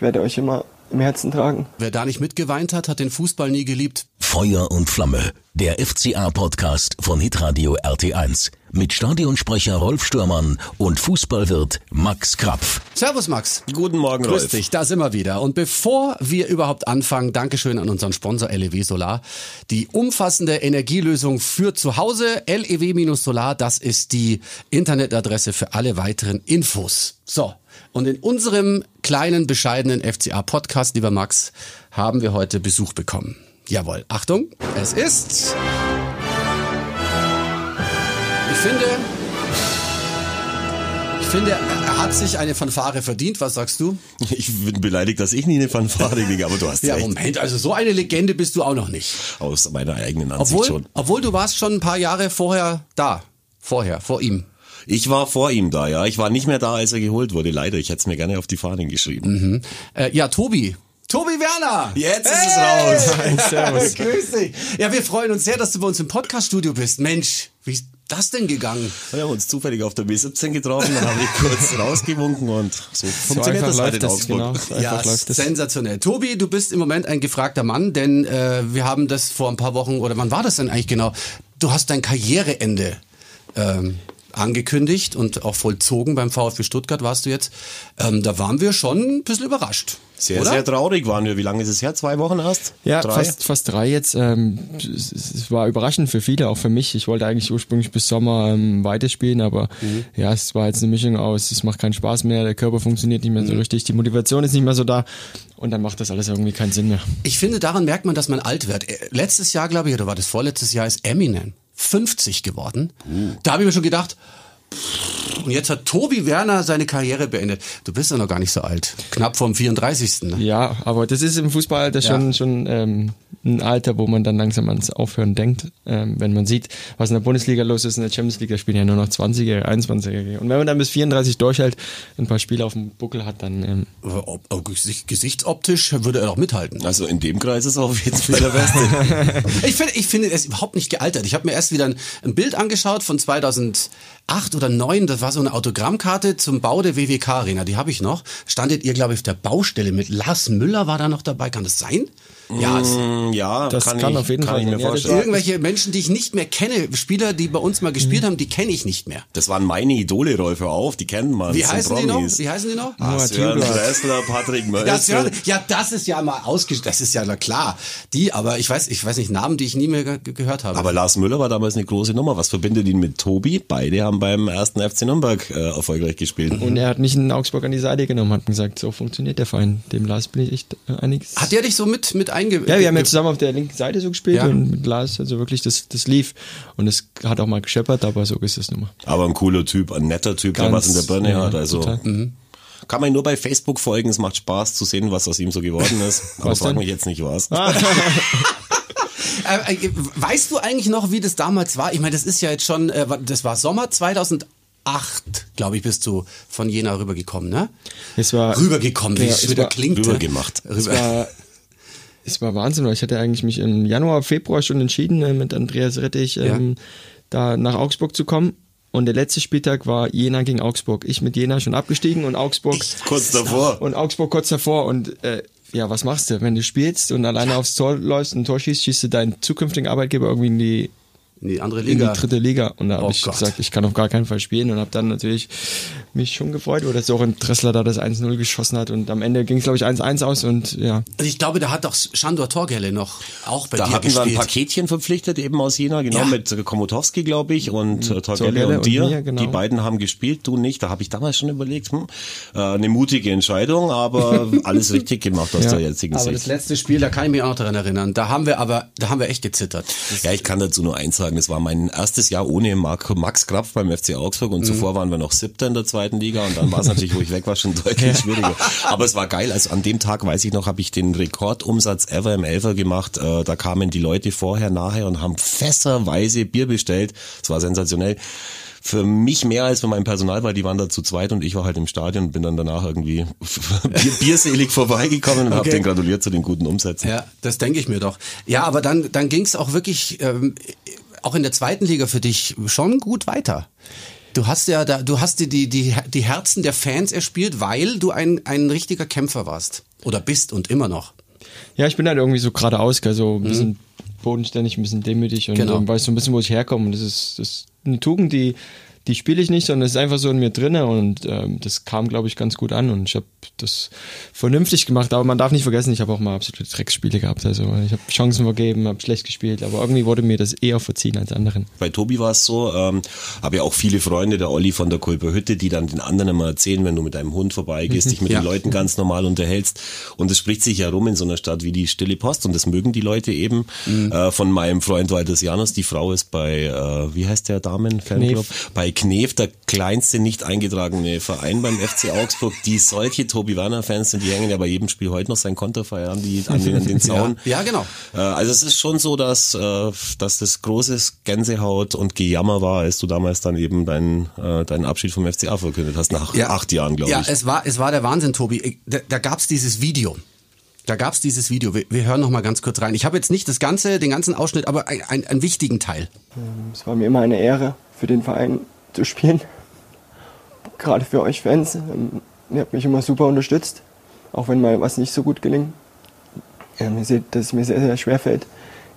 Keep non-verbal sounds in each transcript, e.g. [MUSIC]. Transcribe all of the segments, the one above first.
Ich werde euch immer im Herzen tragen. Wer da nicht mitgeweint hat, hat den Fußball nie geliebt. Feuer und Flamme, der FCA-Podcast von Hitradio RT1 mit Stadionsprecher Rolf Stürmann und Fußballwirt Max Krapf. Servus Max. Guten Morgen, Grüß Rolf. dich, da sind wir wieder. Und bevor wir überhaupt anfangen, Dankeschön an unseren Sponsor LEW Solar. Die umfassende Energielösung für zu Hause, LEW-Solar, das ist die Internetadresse für alle weiteren Infos. So, und in unserem kleinen, bescheidenen FCA-Podcast, lieber Max, haben wir heute Besuch bekommen. Jawohl, Achtung, es ist... Ich finde, ich finde, er hat sich eine Fanfare verdient. Was sagst du? Ich bin beleidigt, dass ich nie eine Fanfare kriege, aber du hast Ja, recht. Moment, also so eine Legende bist du auch noch nicht. Aus meiner eigenen Ansicht Obwohl, schon. obwohl du warst schon ein paar Jahre vorher da. Vorher, vor ihm. Ich war vor ihm da, ja. Ich war nicht mehr da, als er geholt wurde. Leider, ich hätte es mir gerne auf die Fahnen geschrieben. Äh, ja, Tobi. Tobi Werner! Jetzt ist es raus. [LAUGHS] Servus. Grüß dich. Ja, wir freuen uns sehr, dass du bei uns im Podcaststudio bist. Mensch, wie ist das denn gegangen? Wir haben uns zufällig auf der B17 getroffen, dann habe ich kurz [LAUGHS] rausgewunken und so funktioniert einfach das halt läuft in das, Augsburg. genau. So Ja, sensationell. Tobi, du bist im Moment ein gefragter Mann, denn äh, wir haben das vor ein paar Wochen, oder wann war das denn eigentlich genau? Du hast dein Karriereende ähm, angekündigt und auch vollzogen beim VfB Stuttgart warst du jetzt. Ähm, da waren wir schon ein bisschen überrascht. Sehr, oder? sehr traurig waren wir. Wie lange ist es her? Zwei Wochen erst? Ja, Drei? fast, fast drei jetzt. Ähm, es, es war überraschend für viele, auch für mich. Ich wollte eigentlich ursprünglich bis Sommer ähm, weiterspielen, aber ja, es war jetzt eine Mischung aus, es macht keinen Spaß mehr, der Körper funktioniert nicht mehr so richtig, die Motivation ist nicht mehr so da und dann macht das alles irgendwie keinen Sinn mehr. Ich finde, daran merkt man, dass man alt wird. Äh, Letztes Jahr, glaube ich, oder war das vorletztes Jahr, ist Eminem 50 geworden. Da habe ich mir schon gedacht, und jetzt hat Tobi Werner seine Karriere beendet. Du bist ja noch gar nicht so alt. Knapp vom 34. Ne? Ja, aber das ist im Fußballalter schon, Ja. schon ähm, ein Alter, wo man dann langsam ans Aufhören denkt. Ähm, wenn man sieht, was in der Bundesliga los ist, in der Champions League, da spielen ja nur noch 20er, 21er. Und wenn man dann bis 34 durchhält, ein paar Spiele auf dem Buckel hat, dann ähm, Ob- ob- gesicht- Gesichtsoptisch würde er doch mithalten. Also in dem Kreis ist er auf jeden Fall der [LAUGHS] Beste. Ich finde, ich finde, er ist überhaupt nicht gealtert. Ich habe mir erst wieder ein, ein Bild angeschaut von 2008 oder 2009. Das war so eine Autogrammkarte zum Bau der WWK Arena. Die habe ich noch. Standet ihr, glaube ich, auf der Baustelle mit Lars Müller war da noch dabei. Kann das sein? Ja, es, Mm, ja, Das kann, kann ich, auf jeden kann Fall ich mir das vorstellen. irgendwelche Menschen, die ich nicht mehr kenne, Spieler, die bei uns mal gespielt haben, die kenne ich nicht mehr. Das waren meine Idole, Rolf, auf, die kennen man. Wie das heißen die noch? Wie heißen die noch? Ah, Sören. Dressler, Patrick. [LAUGHS] Sören, ja, das ist ja mal ausgestellt. Das ist ja na klar. Die, aber ich weiß, ich weiß nicht Namen, die ich nie mehr ge gehört habe. Aber Lars Müller war damals eine große Nummer. Was verbindet ihn mit Tobi? Beide haben beim ersten FC Nürnberg äh, erfolgreich gespielt. und er hat mich in Augsburg an die Seite genommen, hat gesagt, so funktioniert der Verein. Dem Lars bin ich echt äh, einiges. hat der dich so mit mit einge? ja, wir haben ja zusammen auf der linken Seite so gespielt Ja. und mit Lars, also wirklich, das, das lief. Und es hat auch mal gescheppert, aber so ist es nun mal. Aber ein cooler Typ, ein netter Typ, der Ganz, was in der Birne ja, hat. Also total. kann man nur bei Facebook folgen. Es macht Spaß zu sehen, was aus ihm so geworden ist. [LAUGHS] Aber frag mich jetzt nicht was. [LAUGHS] Äh, äh, weißt du eigentlich noch, wie das damals war? Ich meine, das ist ja jetzt schon, äh, das war Sommer 2008, glaube ich, bist du von Jena rübergekommen, ne? Es war, Rübergekommen, wie Ja, es wieder war klingt. rübergemacht. Es war, es war Wahnsinn, weil ich hatte eigentlich mich im Januar, Februar schon entschieden, äh, mit Andreas Rettich ähm, da nach Augsburg zu kommen. Und der letzte Spieltag war Jena gegen Augsburg. Ich mit Jena schon abgestiegen und Augsburg Kurz davor. und Augsburg kurz davor. Und äh, ja, was machst du, wenn du spielst und alleine aufs Tor läufst und ein Tor schießt, schießt du deinen zukünftigen Arbeitgeber irgendwie in die In die andere in Liga. die dritte Liga. Und da habe Oh ich Gott. gesagt, ich kann auf gar keinen Fall spielen und habe dann natürlich mich schon gefreut, oder so auch ein Dressler da das 1-0 geschossen hat und am Ende ging es glaube ich 1-1 aus und ja. Also ich glaube, da hat doch Shandor Torgelle noch auch bei Da dir hatten wir ein gespielt. Paketchen verpflichtet, eben aus Jena, genau, Ja. mit Komotowski, glaube ich, und äh, Torgelle Torgelle und und dir. mir, genau. Die beiden haben gespielt, du nicht. Da habe ich damals schon überlegt, hm, äh, eine mutige Entscheidung, aber [LAUGHS] alles richtig gemacht aus Ja. der jetzigen aber das Sicht. letzte Spiel, da kann ich mich auch noch daran erinnern. Da haben wir aber, da haben wir echt gezittert. Das- Ja, ich kann dazu nur eins sagen. Das war mein erstes Jahr ohne Marco, Max Krapf beim FC Augsburg Mhm. und zuvor waren wir noch Siebter in der zweiten Liga und dann war es natürlich, wo ich weg war, schon deutlich [LAUGHS] schwieriger. Aber es war geil. Also an dem Tag, weiß ich noch, habe ich den Rekordumsatz ever im Elfer gemacht. Äh, Da kamen die Leute vorher, nachher und haben fässerweise Bier bestellt. Es war sensationell. Für mich mehr als für mein Personal, weil die waren da zu zweit und ich war halt im Stadion und bin dann danach irgendwie [LAUGHS] bier, bierselig vorbeigekommen und habe Okay. den gratuliert zu den guten Umsätzen. Ja, das denke ich mir doch. Ja, aber dann, dann ging es auch wirklich, ähm, auch in der zweiten Liga für dich schon gut weiter. Du hast ja da, du hast die, die, die, die Herzen der Fans erspielt, weil du ein, ein richtiger Kämpfer warst. Oder bist und immer noch. Ja, ich bin halt irgendwie so geradeaus, also ein bisschen bodenständig, ein bisschen demütig und Genau. weiß so ein bisschen, wo ich herkomme. Und das ist, das ist eine Tugend, die, die spiele ich nicht, sondern es ist einfach so in mir drinne und ähm, das kam, glaube ich, ganz gut an und ich habe das vernünftig gemacht. Aber man darf nicht vergessen, ich habe auch mal absolute Drecksspiele gehabt. Also ich habe Chancen vergeben, habe schlecht gespielt, aber irgendwie wurde mir das eher verziehen als anderen. Bei Tobi war es so, ähm, habe ja auch viele Freunde, der Olli von der Kulper Hütte, die dann den anderen immer erzählen, wenn du mit deinem Hund vorbeigehst, dich mit Ja. den Leuten ganz normal unterhältst. Und es spricht sich ja rum in so einer Stadt wie die Stille Post und das mögen die Leute eben. Äh, von meinem Freund Walter Janus, die Frau ist bei, äh, wie heißt der Damen-Fanclub? Bei Knef, der kleinste nicht eingetragene Verein beim FC Augsburg, die solche Tobi Werner-Fans sind, die hängen ja bei jedem Spiel heute noch sein Konterfei an, die, an den, an [LAUGHS] den Zaun. Ja, genau. Äh, Also es ist schon so, dass, äh, dass das großes Gänsehaut und Gejammer war, als du damals dann eben deinen, äh, deinen Abschied vom FCA verkündet hast, nach acht Jahren, glaube ja, ich. es war, es war der Wahnsinn, Tobi. Da, da gab's dieses Video. Da gab's dieses Video. Wir, wir hören noch mal ganz kurz rein. Ich habe jetzt nicht das ganze, den ganzen Ausschnitt, aber ein, ein, einen wichtigen Teil. Es war mir immer eine Ehre, für den Verein zu spielen. Gerade für euch Fans. Ähm, Ihr habt mich immer super unterstützt, auch wenn mal was nicht so gut gelingt. Ähm, ihr seht, dass es mir sehr, sehr schwer fällt,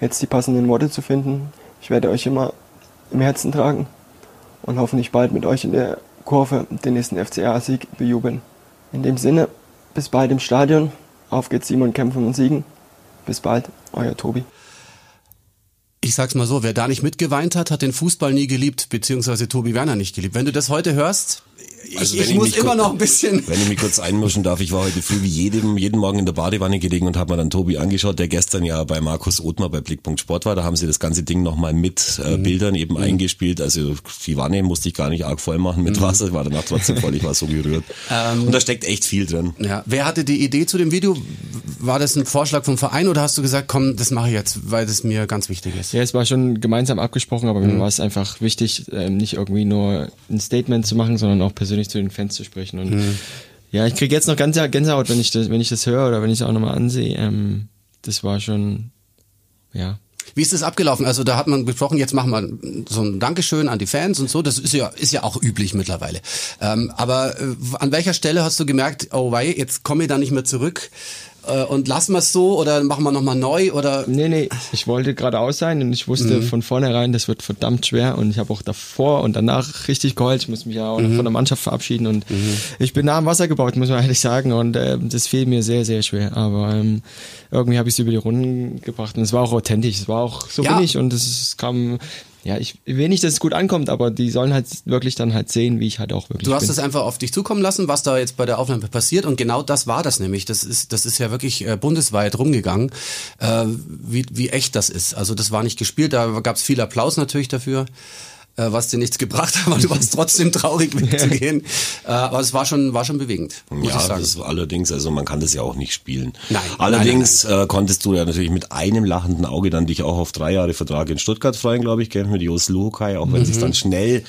jetzt die passenden Worte zu finden. Ich werde euch immer im Herzen tragen und hoffentlich bald mit euch in der Kurve den nächsten FCA-Sieg bejubeln. In dem Sinne, bis bald im Stadion. Auf geht's Simon kämpfen und siegen. Bis bald, euer Tobi. Ich sag's mal so, wer da nicht mitgeweint hat, hat den Fußball nie geliebt, beziehungsweise Tobi Werner nicht geliebt. Wenn du das heute hörst, ich, Also ich wenn muss mich immer noch ein bisschen... Wenn ich mich kurz einmischen darf, ich war heute früh wie jedem, jeden Morgen in der Badewanne gelegen und habe mir dann Tobi angeschaut, der gestern ja bei Markus Othmar bei Blickpunkt Sport war. Da haben sie das ganze Ding nochmal mit äh, Mhm. Bildern eben eingespielt. Also die Wanne musste ich gar nicht arg voll machen Mhm. mit Wasser, war danach trotzdem voll, ich war so gerührt. Ähm, und da steckt echt viel drin. Ja, wer hatte die Idee zu dem Video? War das ein Vorschlag vom Verein oder hast du gesagt, komm, das mache ich jetzt, weil das mir ganz wichtig ist? Ja, es war schon gemeinsam abgesprochen, aber mir war es einfach wichtig, ähm, nicht irgendwie nur ein Statement zu machen, sondern auch persönlich zu den Fans zu sprechen. Und ja, ich kriege jetzt noch ganz Gänsehaut, wenn ich das, wenn ich das höre oder wenn ich es auch nochmal ansehe. Ähm, das war schon, ja. Wie ist das abgelaufen? Also da hat man besprochen, jetzt machen wir so ein Dankeschön an die Fans und so. Das ist ja ist ja auch üblich mittlerweile. Ähm, aber äh, an welcher Stelle hast du gemerkt, oh wei, jetzt komme ich da nicht mehr zurück äh, und lassen wir es so oder machen wir nochmal neu oder Nee, nee, ich wollte geradeaus sein und ich wusste von vornherein, das wird verdammt schwer und ich habe auch davor und danach richtig geheult. Ich muss mich ja auch noch von der Mannschaft verabschieden und ich bin nah am Wasser gebaut, muss man ehrlich sagen und äh, das fiel mir sehr, sehr schwer. Aber ähm, irgendwie habe ich es über die Runden gebracht und es war auch authentisch, es war auch so Ja. bin ich und es kam, ja, ich will nicht, dass es gut ankommt, aber die sollen halt wirklich dann halt sehen, wie ich halt auch wirklich Du hast es einfach auf dich zukommen lassen, was da jetzt bei der Aufnahme passiert und genau das war das nämlich. Das ist, das ist ja wirklich äh, bundesweit rumgegangen, äh, wie, wie echt das ist. Also das war nicht gespielt, da gab es viel Applaus natürlich dafür, was dir nichts gebracht hat, [LAUGHS] aber du warst trotzdem traurig wegzugehen. [LAUGHS] äh, aber es war schon, war schon bewegend, muss ja, ich sagen. das war allerdings, also man kann das ja auch nicht spielen. Nein, Allerdings Äh, konntest du ja natürlich mit einem lachenden Auge dann dich auch auf drei Jahre Vertrag in Stuttgart freuen, glaube ich, gell, mit Jos Luhukai, auch wenn Mhm. sich dann schnell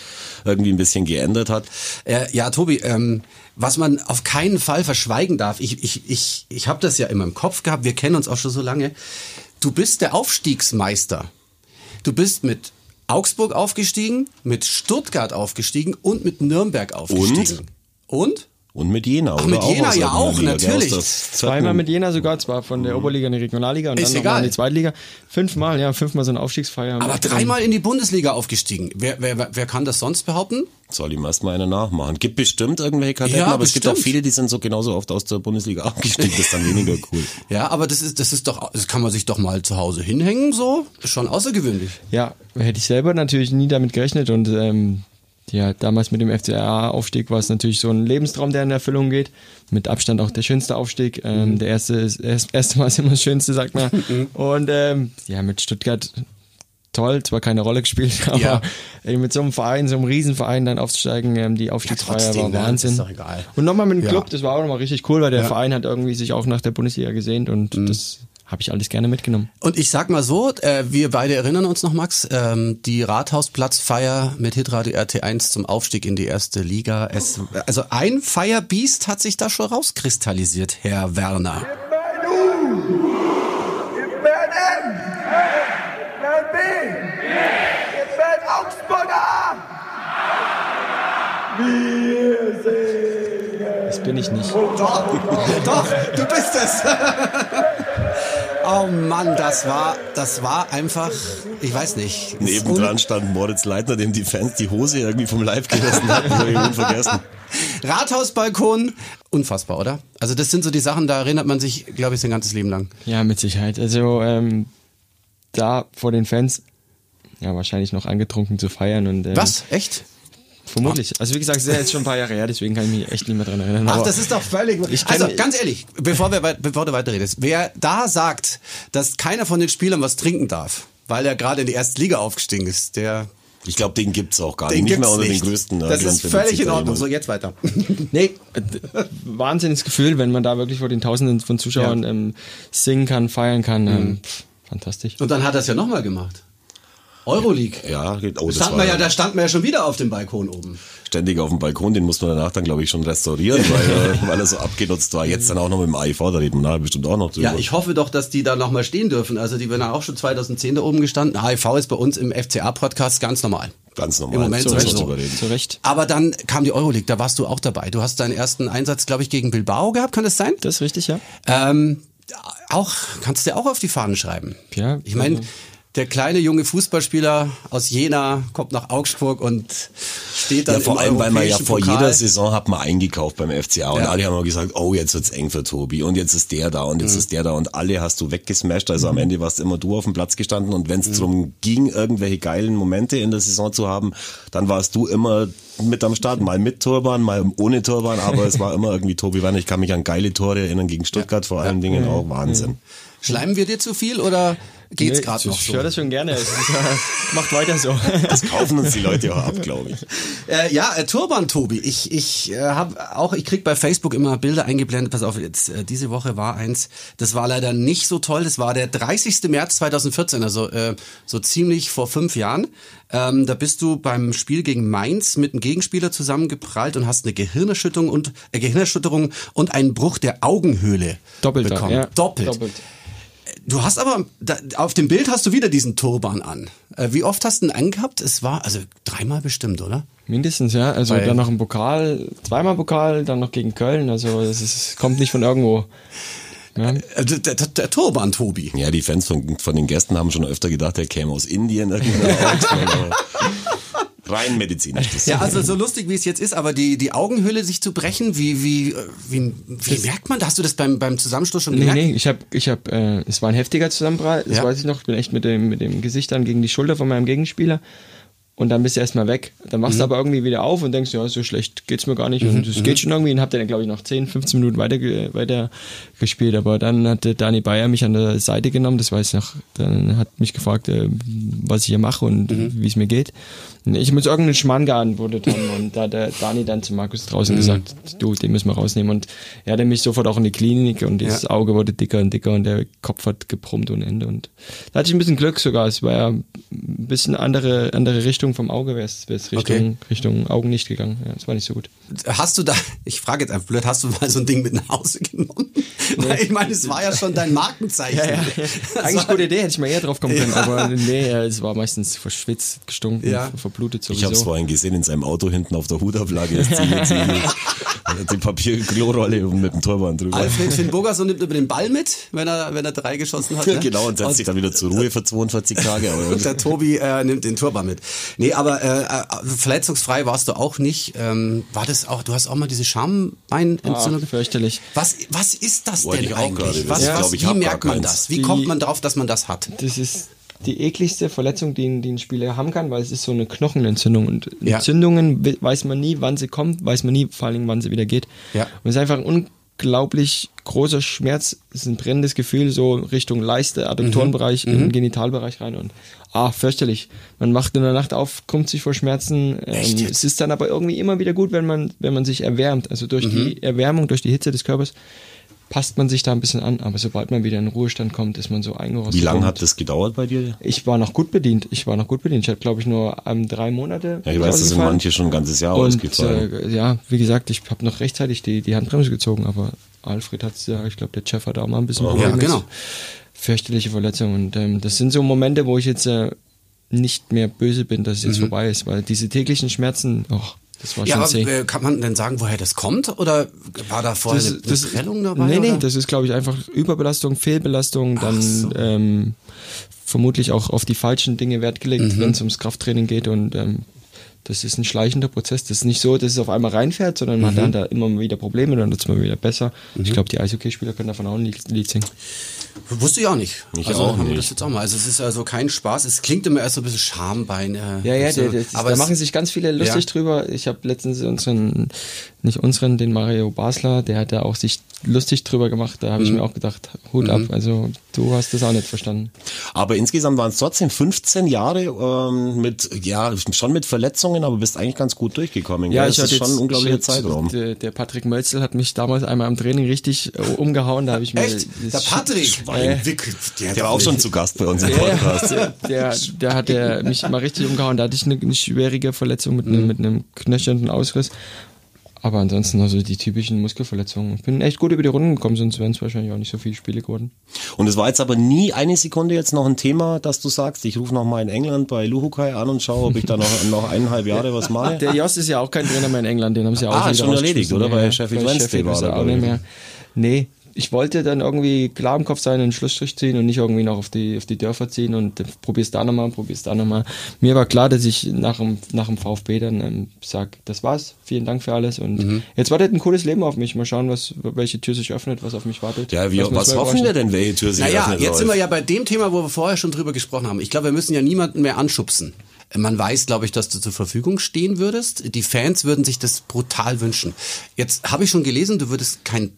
irgendwie ein bisschen geändert hat. Äh, ja, Tobi, ähm, was man auf keinen Fall verschweigen darf, ich, ich, ich, ich habe das ja immer im Kopf gehabt, wir kennen uns auch schon so lange. Du bist der Aufstiegsmeister. Du bist mit Augsburg aufgestiegen, mit Stuttgart aufgestiegen und mit Nürnberg aufgestiegen. Und? Und mit Jena, Ach, oder? mit Jena aus ja auch, Liga, natürlich. aus der Zweimal mit Jena sogar, zwar von der Oberliga in die Regionalliga und Ist dann nochmal in die Zweitliga. Fünfmal, ja, fünfmal so eine Aufstiegsfeier. Aber dreimal in die Bundesliga aufgestiegen. Wer, wer, wer- kann das sonst behaupten? Soll ihm erstmal einer nachmachen. Gibt bestimmt irgendwelche Kadetten, Ja, aber es gibt auch bestimmt. viele, die sind so genauso oft aus der Bundesliga [LAUGHS] abgestiegen. Das ist dann weniger cool. Ja, aber das ist, das ist doch, das kann man sich doch mal zu Hause hinhängen, so. Ist schon außergewöhnlich. Ja, hätte ich selber natürlich nie damit gerechnet und ähm, ja, damals mit dem FCA-Aufstieg war es natürlich so ein Lebenstraum, der in Erfüllung geht. Mit Abstand auch der schönste Aufstieg. Ähm, Der erste, ist, erst, erste Mal ist immer das Schönste, sagt man. [LAUGHS] und ähm, ja, mit Stuttgart toll, zwar keine Rolle gespielt, [LAUGHS] aber Ja. mit so einem Verein, so einem Riesenverein dann aufzusteigen, ähm, die Aufstiegsfeier trotzdem, war ne? Wahnsinn. Ist doch egal. Und nochmal mit dem Ja. Club, das war auch nochmal richtig cool, weil der Ja. Verein hat irgendwie sich auch nach der Bundesliga gesehnt und Mhm. das habe ich alles gerne mitgenommen. Und ich sag mal so, äh, wir beide erinnern uns noch, Max, ähm, die Rathausplatzfeier mit Hitradio RT1 zum Aufstieg in die erste Liga. Es, also ein Firebeast hat sich da schon rauskristallisiert, Herr Werner. Das bin ich nicht. Doch, doch, du bist es. [LAUGHS] Oh Mann, das war, das war einfach, ich weiß nicht. Nebendran stand Moritz Leitner, dem die Fans die Hose irgendwie vom Leib gerissen hatten. Unvergessen. [LAUGHS] Rathausbalkon, unfassbar, oder? Also das sind so die Sachen, da erinnert man sich, glaube ich, sein ganzes Leben lang. Ja, mit Sicherheit. Also ähm, da vor den Fans ja wahrscheinlich noch angetrunken zu feiern und ähm, Was? Echt? Vermutlich. Also wie gesagt, es ist ja jetzt schon ein paar Jahre her, deswegen kann ich mich echt nicht mehr dran erinnern. Ach, das ist doch völlig. Also ganz ehrlich, bevor, wir, bevor du weiterredest, wer da sagt, dass keiner von den Spielern was trinken darf, weil er gerade in die erste Liga aufgestiegen ist, der Ich glaube, den gibt's auch gar den nicht. Nicht mehr unter nicht. den größten. Das ist völlig in Ordnung. So jetzt weiter. [LAUGHS] Nee, äh, wahnsinniges Gefühl, wenn man da wirklich vor den Tausenden von Zuschauern Ja. ähm, singen kann, feiern kann. Ähm, pff, fantastisch. Und dann hat er es ja nochmal gemacht. Euroleague. Ja, oh, das Stand war man ja, da stand man ja schon wieder auf dem Balkon oben. ständig auf dem Balkon. Den muss man danach dann, glaube ich, schon restaurieren, [LAUGHS] weil, äh, weil er so abgenutzt war. Jetzt dann auch noch mit dem AIV, da reden wir bestimmt auch noch drüber. Ja, ich hoffe doch, dass die da nochmal stehen dürfen. Also die werden ja auch schon 2010 da oben gestanden. HIV ist bei uns im FCA-Podcast ganz normal. Ganz normal. Im Moment so sowieso. drüber reden. Zu Recht. Aber dann kam die Euroleague, da warst du auch dabei. Du hast deinen ersten Einsatz, glaube ich, gegen Bilbao gehabt, kann das sein? Das ist richtig, ja. Ähm, auch, kannst du dir auch auf die Fahnen schreiben. Ja, Ich meine, also- der kleine junge Fußballspieler aus Jena kommt nach Augsburg und steht dann Ja, vor allem, weil man ja vor Pokal. jeder Saison hat man eingekauft beim FCA und Ja. alle haben gesagt, oh, jetzt wird's eng für Tobi. Und jetzt ist der da und jetzt ist der da. Und alle hast du weggesmashed. Also am Ende warst immer du auf dem Platz gestanden. Und wenn es drum ging, irgendwelche geilen Momente in der Saison zu haben, dann warst du immer mit am Start, mal mit Turban, mal ohne Turban, aber es war immer irgendwie Tobi Werner. Ich kann mich an geile Tore erinnern gegen Stuttgart vor allen Dingen auch. Wahnsinn. Schleimen wir dir zu viel oder geht's Nee, gerade noch Ich so? höre das schon gerne. Ist, äh, macht weiter so. [LAUGHS] Das kaufen uns die Leute auch ab, glaube ich. Äh, ja, äh, Turban Tobi. Ich ich äh, habe auch ich krieg bei Facebook immer Bilder eingeblendet. Pass auf, jetzt äh, diese Woche war eins. Das war leider nicht so toll. Das war der 30. März 2014, also äh, so ziemlich vor fünf Jahren. Ähm, da bist du beim Spiel gegen Mainz mit einem Gegenspieler zusammengeprallt und hast eine Gehirnerschütterung und äh, Gehirnerschütterung und einen Bruch der Augenhöhle Doppelt, bekommen. ja. Doppelt. Doppelt. Du hast aber, da, auf dem Bild hast du wieder diesen Turban an. Äh, wie oft hast du ihn angehabt? Es war, also dreimal bestimmt, oder? Mindestens, ja. Also Weil- dann noch ein Pokal, zweimal Pokal, dann noch gegen Köln. Also es kommt nicht von irgendwo. Ja. Äh, Der, der, der Turban Tobi. Ja, die Fans von, von den Gästen haben schon öfter gedacht, der käme aus Indien. [LAUGHS] Rein medizinisch. Das [LAUGHS] Ja, also so lustig wie es jetzt ist, aber die, die Augenhöhle sich zu brechen, wie, wie, wie, wie merkt man? das? Hast du das beim, beim Zusammenstoß schon Nee, gemerkt? nee, ich habe, ich hab, äh, es war ein heftiger Zusammenprall, das Ja. weiß ich noch. Ich bin echt mit dem, mit dem Gesicht dann gegen die Schulter von meinem Gegenspieler. Und dann bist du erstmal weg. Dann machst du aber irgendwie wieder auf und denkst, ja, so schlecht geht's mir gar nicht. Und es geht schon irgendwie. Und hab dann, glaube ich, noch 10, 15 Minuten weiter, weiter gespielt. Aber dann hat der Dani Bayer mich an der Seite genommen, das weiß ich noch. Dann hat mich gefragt, äh, was ich hier mache und wie es mir geht. Und ich muss irgendeinen Schmarrn geantwortet haben. Und da hat der Dani dann zu Markus draußen gesagt, du, den müssen wir rausnehmen. Und er hat mich sofort auch in die Klinik und das Ja. Auge wurde dicker und dicker und der Kopf hat gebrummt ohne Ende. Und da hatte ich ein bisschen Glück sogar. Es war ja ein bisschen andere, andere Richtung vom Auge, wäre es Richtung, Okay. Richtung Augen nicht gegangen. Ja, das war nicht so gut. Hast du da, [LAUGHS] ich frage jetzt einfach blöd, hast du mal so ein Ding mit nach Hause genommen? [LAUGHS] Weil ich meine, es war ja schon dein Markenzeichen. Das [LAUGHS] Eigentlich war- gute Idee, hätte ich mal eher drauf kommen können, Ja. aber nee, es war meistens verschwitzt, gestunken, Ja. verblutet Ich habe es sowieso. vorhin gesehen, in seinem Auto hinten auf der Hutablage ist die, die, [LAUGHS] die Papierklorolle und mit dem Turban drüber. Alfred Finn Bogerson nimmt über den Ball mit, wenn er, wenn er drei geschossen hat. Ne? genau, und setzt sich dann wieder zur Ruhe für 42 Tage. Aber Und der Tobi äh, nimmt den Turban mit. Nee, aber äh, äh, verletzungsfrei warst du auch nicht. Ähm, war das auch, du hast auch mal diese Schambeinentzündung. Ah, fürchterlich. Was, was ist das Wollte denn ich auch eigentlich? was, Ich was, ich wie hab merkt man keins. das? Wie Die- kommt man drauf, dass man das hat? Das ist die ekligste Verletzung, die, ein- die ein Spieler haben kann, weil es ist so eine Knochenentzündung. Und Ja. Entzündungen we- weiß man nie, wann sie kommt, weiß man nie, vor allen Dingen, wann sie wieder geht. Ja. Und es ist einfach ein unglaublich großer Schmerz, es ist ein brennendes Gefühl, so Richtung Leiste, Adduktorenbereich, Mhm. im Genitalbereich rein und ah, fürchterlich. Man macht in der Nacht auf, krümmt sich vor Schmerzen. Ähm, es ist dann aber irgendwie immer wieder gut, wenn man, wenn man sich erwärmt. Also durch die Erwärmung, durch die Hitze des Körpers passt man sich da ein bisschen an. Aber sobald man wieder in den Ruhestand kommt, ist man so eingerostet. wie lange hat das gedauert bei dir? ich war noch gut bedient. Ich war noch gut bedient. Ich hatte, glaube ich, nur ähm, drei Monate. Ja, ich weiß, das sind manche schon ein ganzes Jahr Und ausgefallen. äh, ja, wie gesagt, ich habe noch rechtzeitig die, die Handbremse gezogen, aber Alfred hat ja, ich glaube, der Chef hat auch mal ein bisschen Probleme. Ja, genau. Fürchterliche Verletzung. Und ähm, das sind so Momente, wo ich jetzt äh, nicht mehr böse bin, dass es Mhm. jetzt vorbei ist, weil diese täglichen Schmerzen, oh, Das war Ja, schon aber äh, kann man denn sagen, woher das kommt? Oder war da vorher eine, eine Prellung dabei? Nee, nee, oder? das ist, glaube ich, einfach Überbelastung, Fehlbelastung, dann so. ähm, vermutlich auch auf die falschen Dinge Wert gelegt, Mhm. wenn es ums Krafttraining geht und ähm, das ist ein schleichender Prozess. Das ist nicht so, dass es auf einmal reinfährt, sondern man Mhm. hat dann da immer wieder Probleme, dann wird es mal wieder besser. Ich glaube, die Eishockeyspieler können davon auch ein Lied, singen. Wusste ich auch nicht. Ich also auch haben wir nicht. das jetzt auch mal. Also es ist also kein Spaß. Es klingt immer erst so ein bisschen Schambein. Äh, Ja, ja, so. der, der, aber da machen sich ganz viele lustig Ja. drüber. Ich habe letztens unseren, nicht unseren, den Mario Basler, der hat da auch sich lustig drüber gemacht. Da habe ich Mhm. mir auch gedacht, Hut ab. Also du hast das auch nicht verstanden. Aber insgesamt waren es trotzdem 15 Jahre ähm, mit, ja, schon mit Verletzungen, aber bist eigentlich ganz gut durchgekommen. gell? das ist schon ein unglaublicher ich- Zeitraum. Der, der Patrick Mölzel hat mich damals einmal am Training richtig äh, umgehauen. Da habe ich mir Echt? Der Patrick? Wick, Der war auch schon zu Gast bei uns im Ja, ja, Podcast. der, der, der hat der mich mal richtig umgehauen. Da hatte ich eine, eine schwierige Verletzung mit, einem mit einem knöchernen Ausriss. Aber ansonsten also die typischen Muskelverletzungen. Ich bin echt gut über die Runden gekommen, sonst wären es wahrscheinlich auch nicht so viele Spiele geworden. Und es war jetzt aber nie eine Sekunde jetzt noch ein Thema, dass du sagst, ich rufe noch mal in England bei Luhukai an und schaue, ob ich da noch, [LAUGHS] noch eineinhalb Jahre was mache. Der Jos ist ja auch kein Trainer mehr in England, den haben sie ja auch Ah, schon erledigt, oder? Bei Sheffield Wednesday war er, auch nicht ich. mehr. Nee, ich wollte dann irgendwie klar im Kopf sein und einen Schlussstrich ziehen und nicht irgendwie noch auf die, auf die Dörfer ziehen und äh, probier's da nochmal, probier's da nochmal. Mir war klar, dass ich nach dem, nach dem VfB dann ähm, sag, das war's, vielen Dank für alles und Mhm. jetzt wartet ein cooles Leben auf mich. Mal schauen, was, welche Tür sich öffnet, was auf mich wartet. Ja, wie, was mal hoffen wir denn, welche Tür sich Naja, öffnet? jetzt sind wir ja bei dem Thema, wo wir vorher schon drüber gesprochen haben. Ich glaube, wir müssen ja niemanden mehr anschubsen. Man weiß, glaube ich, dass du zur Verfügung stehen würdest. Die Fans würden sich das brutal wünschen. Jetzt habe ich schon gelesen, du würdest keinen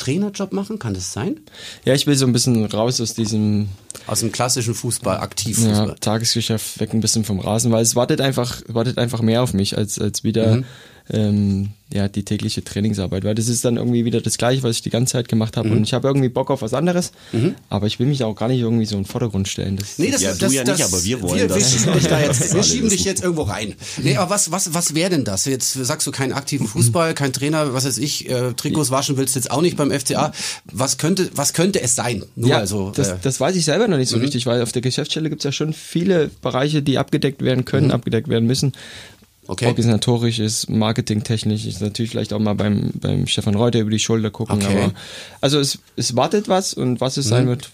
Trainerjob machen, kann das sein? Ja, ich will so ein bisschen raus aus diesem Aus dem klassischen Fußball, ja, Aktivfußball. Tagesgeschäft weg ein bisschen vom Rasen, weil es wartet einfach, wartet einfach mehr auf mich als, als wieder Mhm. Ähm, ja, die tägliche Trainingsarbeit. Weil das ist dann irgendwie wieder das Gleiche, was ich die ganze Zeit gemacht Mhm. habe. Und ich habe irgendwie Bock auf was anderes, aber ich will mich auch gar nicht irgendwie so in den Vordergrund stellen. Das, Nee, das Ja, ist, du das, ja das, nicht, aber wir wollen wir, das. [LAUGHS] Wir schieben dich, da Das jetzt, wir schieben dich jetzt irgendwo rein. Nee, aber was, was, was wäre denn das? Jetzt sagst du keinen aktiven Fußball, kein Trainer, was weiß ich, äh, Trikots waschen willst du jetzt auch nicht beim FCA. Was könnte, was könnte es sein? Nur ja, also, das, äh, das weiß ich selber noch nicht so richtig, weil auf der Geschäftsstelle gibt es ja schon viele Bereiche, die abgedeckt werden können, abgedeckt werden müssen. Okay. Organisatorisch ist, marketingtechnisch ist natürlich vielleicht auch mal beim, beim Stefan Reuter über die Schulter gucken. Okay. Aber also es, es wartet was und was es sein wird.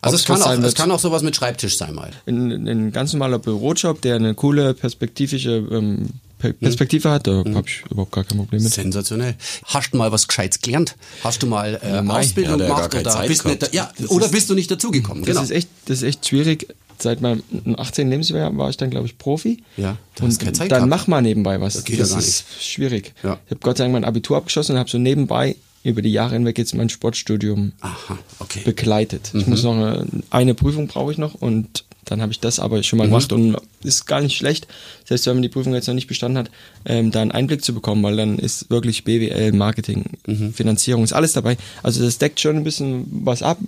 also es kann, auch, es kann auch sowas mit Schreibtisch sein mal. ein, ein ganz normaler Bürojob, der eine coole perspektivische ähm, Per- Perspektive hat, da habe ich überhaupt gar kein Problem mit. Sensationell. Hast du mal was Gescheites gelernt? Hast du mal äh, Nein. Ausbildung Ja, gemacht oder bist, nicht, ja, oder bist du nicht dazugekommen? Das Genau. ist echt, das ist echt schwierig. Seit meinem 18. Lebensjahr war ich dann, glaube ich, Profi. Ja, hast und keine Zeit dann gehabt. mach mal nebenbei was. Das geht ja gar ist schwierig. Ja. Ich habe Gott sei Dank mein Abitur abgeschossen und habe so nebenbei über die Jahre hinweg jetzt mein Sportstudium Aha, okay. begleitet. Mhm. Ich muss noch eine, eine Prüfung brauche ich noch und dann habe ich das aber schon mal gemacht und ist gar nicht schlecht, selbst wenn man die Prüfung jetzt noch nicht bestanden hat, ähm, da einen Einblick zu bekommen, weil dann ist wirklich BWL, Marketing, Finanzierung, ist alles dabei. Also das deckt schon ein bisschen was ab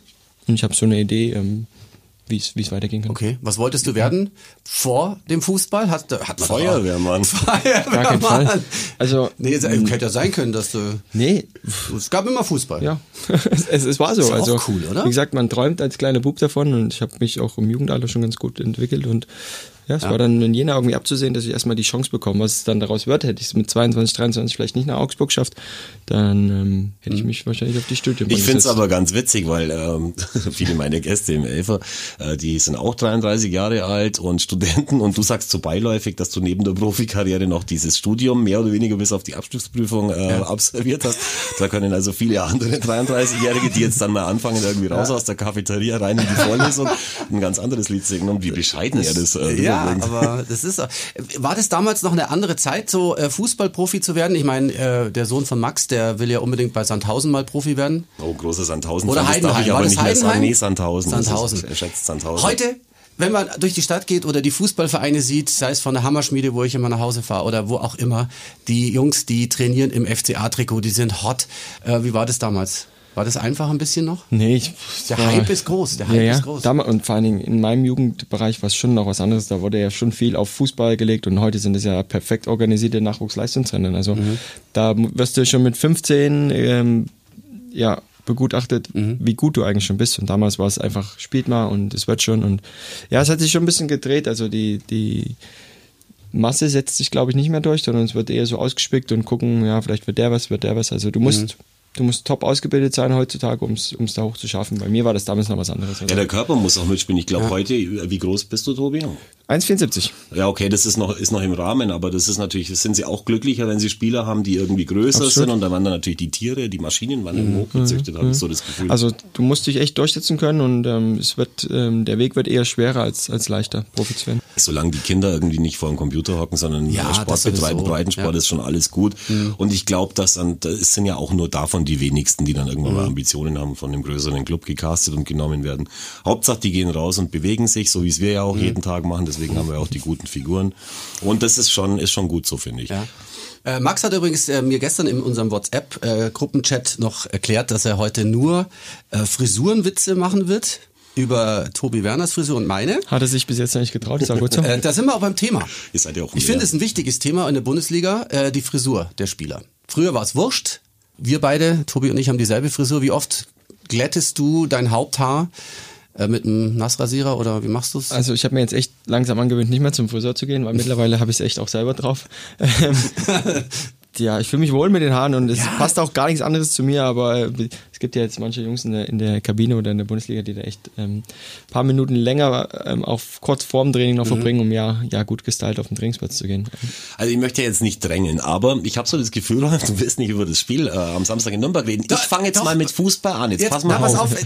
und ich habe so eine Idee, ähm, wie es wie es weitergehen kann. Okay, was wolltest du werden vor dem Fußball? Hat, hat man Feuerwehrmann. [LAUGHS] Feuerwehrmann. Gar keinen Fall. Also Nee, es äh, hätte ja sein können, dass du. nee, Es gab immer Fußball. Ja, [LAUGHS] es, es war so. Ist ja auch also, cool, oder? Wie gesagt, man träumt als kleiner Bub davon und ich habe mich auch im Jugendalter schon ganz gut entwickelt und ja, es war dann in Jena irgendwie abzusehen, dass ich erstmal die Chance bekomme. Was dann daraus wird, hätte ich es mit 22, 23 vielleicht nicht nach Augsburg geschafft, dann ähm, hätte ich mich wahrscheinlich auf die Studium Ich finde es aber ganz witzig, weil ähm, [LAUGHS] viele meiner Gäste im Elfer, äh, die sind auch 33 Jahre alt und Studenten und du sagst so beiläufig, dass du neben der Profikarriere noch dieses Studium mehr oder weniger bis auf die Abschlussprüfung äh, absolviert hast. Da können also viele andere 33-Jährige, die jetzt dann mal anfangen, irgendwie raus aus der Cafeteria rein in die Vorlesung, ein ganz anderes Lied singen und wie bescheiden er das äh, Ja, rüberbringt. aber das ist. War das damals noch eine andere Zeit, so äh, Fußballprofi zu werden? Ich meine, äh, der Sohn von Max, der will ja unbedingt bei Sandhausen mal Profi werden. Oh, großer Sandhausen. Oder darf Heidenheim. ich War aber das nicht mehr sagen. Heidenheim? Nee, Sandhausen. Sandhausen. Er schätzt Sandhausen. Heute, wenn man durch die Stadt geht oder die Fußballvereine sieht, sei es von der Hammerschmiede, wo ich immer nach Hause fahre oder wo auch immer, die Jungs, die trainieren im FCA-Trikot, die sind hot. Äh, wie war das damals? War das einfach ein bisschen noch? Nee, ich, Der war- Hype ist groß, der Hype ja, ja. ist groß. Damals, und vor allen Dingen in meinem Jugendbereich war es schon noch was anderes. Da wurde ja schon viel auf Fußball gelegt und heute sind es ja perfekt organisierte Nachwuchsleistungsrennen. Also Mhm. da wirst du schon mit 15 ähm, ja, begutachtet, Mhm. wie gut du eigentlich schon bist. Und damals war es einfach, spielt mal und es wird schon. Und ja, es hat sich schon ein bisschen gedreht. Also die, die Masse setzt sich, glaube ich, nicht mehr durch, sondern es wird eher so ausgespickt und gucken, ja, vielleicht wird der was, wird der was. Also du musst, du musst top ausgebildet sein heutzutage, um es da hoch zu schaffen. Bei mir war das damals noch was anderes. Also Ja, der Körper muss auch mitspielen. Ich glaube heute, wie groß bist du, Tobi? 1,74. Ja, okay, das ist noch, ist noch im Rahmen, aber das ist natürlich, das sind sie auch glücklicher, wenn sie Spieler haben, die irgendwie größer Absolut. sind und da waren dann natürlich die Tiere, die Maschinen waren mhm. hochgezüchtet, habe ich so das Gefühl. Also du musst dich echt durchsetzen können und ähm, es wird, ähm, der Weg wird eher schwerer als, als leichter, Profi zu werden. Solange die Kinder irgendwie nicht vor dem Computer hocken, sondern Ja, Sport das betreiben, sowieso. Breitensport Ja. Mhm. ist schon alles gut. Und ich glaube, dass dann, das sind ja auch nur davon die wenigsten, die dann irgendwann Mhm. mal Ambitionen haben, von dem größeren Club gecastet und genommen werden. Hauptsache, die gehen raus und bewegen sich, so wie es wir ja Mhm. auch jeden Tag machen. Deswegen haben wir auch die guten Figuren. Und das ist schon, ist schon gut so, finde ich. Ja. Äh, Max hat übrigens äh, mir gestern in unserem WhatsApp-Gruppenchat noch erklärt, dass er heute nur äh, Frisurenwitze machen wird über Tobi Werners Frisur und meine. Hat er sich bis jetzt noch nicht getraut, ist auch gut so. Äh, da sind wir auch beim Thema. Ihr seid ja auch Ich finde es ein wichtiges Thema in der Bundesliga, äh, die Frisur der Spieler. Früher war es wurscht. Wir beide, Tobi und ich, haben dieselbe Frisur. Wie oft glättest du dein Haupthaar äh, mit einem Nassrasierer oder wie machst du's? Also ich habe mir jetzt echt langsam angewöhnt, nicht mehr zum Friseur zu gehen, weil mittlerweile habe ich es echt auch selber drauf. [LAUGHS] Ja, ich fühle mich wohl mit den Haaren und es passt auch gar nichts anderes zu mir, aber es gibt ja jetzt manche Jungs in der, in der Kabine oder in der Bundesliga, die da echt ähm, paar Minuten länger ähm, auf kurz vorm Training noch verbringen, um ja, ja gut gestylt auf den Trainingsplatz zu gehen. Also ich möchte jetzt nicht drängeln, aber ich habe so das Gefühl, [LAUGHS] du willst nicht über das Spiel äh, am Samstag in Nürnberg reden. Doch, ich fange jetzt doch. mal mit Fußball an. Jetzt, pass mal auf. auf.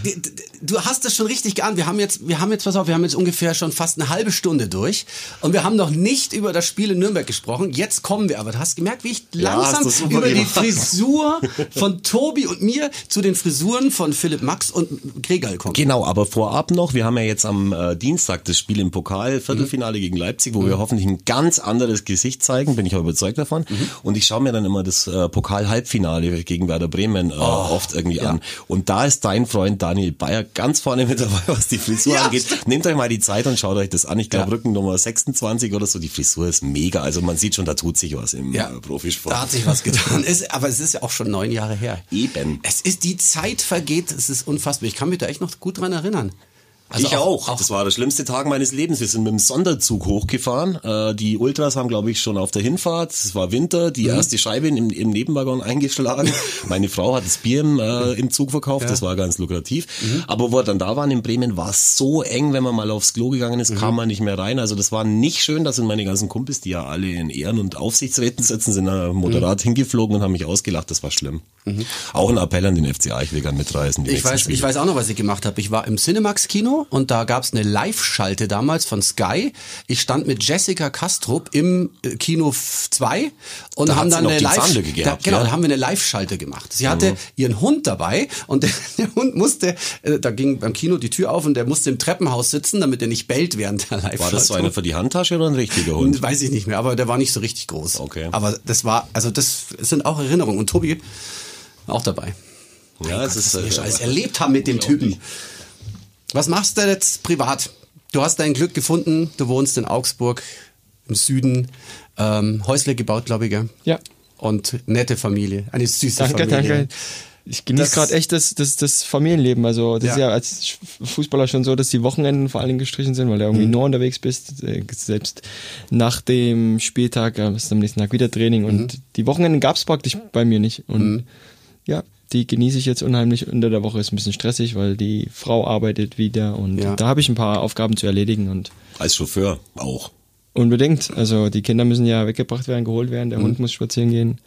Du hast das schon richtig geahnt. Wir haben jetzt, wir haben jetzt, pass auf, wir haben jetzt ungefähr schon fast eine halbe Stunde durch und wir haben noch nicht über das Spiel in Nürnberg gesprochen. Jetzt kommen wir aber. Du hast gemerkt, wie ich Ja, langsam super über die. Frisur [LAUGHS] von Tobi und mir zu den Frisuren von Philipp Max und Gregal komme. Genau, aber vorab noch, wir haben ja jetzt am äh, Dienstag das Spiel im Pokal, Viertelfinale gegen Leipzig, wo wir hoffentlich ein ganz anderes Gesicht zeigen, bin ich auch überzeugt davon. Und ich schaue mir dann immer das äh, Pokal-Halbfinale gegen Werder Bremen äh, oft irgendwie an. Und da ist dein Freund Daniel Bayer ganz vorne mit dabei, was die Frisur Ja. angeht. Nehmt euch mal die Zeit und schaut euch das an. Ich glaube, Ja. Rücken Nummer 26 oder so, die Frisur ist mega. Also man sieht schon, da tut sich was im Ja, äh, Profisport. da hat sich was getan. [LAUGHS] Ist, aber es ist ja auch schon neun Jahre her. Eben. Es ist, die Zeit vergeht, es ist unfassbar. Ich kann mich da echt noch gut dran erinnern. Also ich auch, Das war der schlimmste Tag meines Lebens. Wir sind mit dem Sonderzug hochgefahren. Äh, die Ultras haben, glaube ich, schon auf der Hinfahrt. Es war Winter. Mhm. Die erste Scheibe im, im Nebenwaggon eingeschlagen. [LAUGHS] Meine Frau hat das Bier im, äh, im Zug verkauft. Das war ganz lukrativ. Mhm. Aber wo wir dann da waren in Bremen, war es so eng, wenn man mal aufs Klo gegangen ist, Mhm. kam man nicht mehr rein. Also das war nicht schön. Da sind meine ganzen Kumpels, die ja alle in Ehren- und Aufsichtsräten sitzen, sind da moderat Mhm. hingeflogen und haben mich ausgelacht. Das war schlimm. Auch ein Appell an den FCA. Ich will gern mitreisen. Ich weiß, Spiele. ich weiß auch noch, was ich gemacht habe. Ich war im Cinemax-Kino und da gab's eine Live-Schalte damals von Sky. Ich stand mit Jessica Kastrup im äh, Kino 2 und Da haben dann eine Live Zahnlücke da, gehabt, genau, ja? da haben wir eine Live-Schalte gemacht. Sie hatte ihren Hund dabei und der, [LAUGHS] der Hund musste, äh, da ging beim Kino die Tür auf und der musste im Treppenhaus sitzen, damit er nicht bellt während der Live-Schalte. War das so einer für die Handtasche oder ein richtiger Hund? Weiß ich nicht mehr, aber der war nicht so richtig groß. Okay. Aber das war, also das sind auch Erinnerungen. Und Tobi war auch dabei. Ja, es Gott, ist was wir äh, schon alles erlebt haben mit dem Typen. Was machst du jetzt privat? Du hast dein Glück gefunden, du wohnst in Augsburg im Süden, ähm, Häusle gebaut, glaube ich, gell? Ja. Und nette Familie, eine süße Danke, Familie. danke. Ich genieße gerade echt das, das, das Familienleben. Also das Ja. ist ja als Fußballer schon so, dass die Wochenenden vor allen Dingen gestrichen sind, weil du irgendwie Mhm. nur unterwegs bist. Äh, Selbst nach dem Spieltag äh, ist am nächsten Tag wieder Training. Und Mhm. die Wochenenden gab es praktisch bei mir nicht. Und ja, die genieße ich jetzt unheimlich. Unter der Woche ist ein bisschen stressig, weil die Frau arbeitet wieder und Ja. da habe ich ein paar Aufgaben zu erledigen und als Chauffeur auch. unbedingt. Also die Kinder müssen ja weggebracht werden, geholt werden, Mhm. der Hund muss spazieren gehen.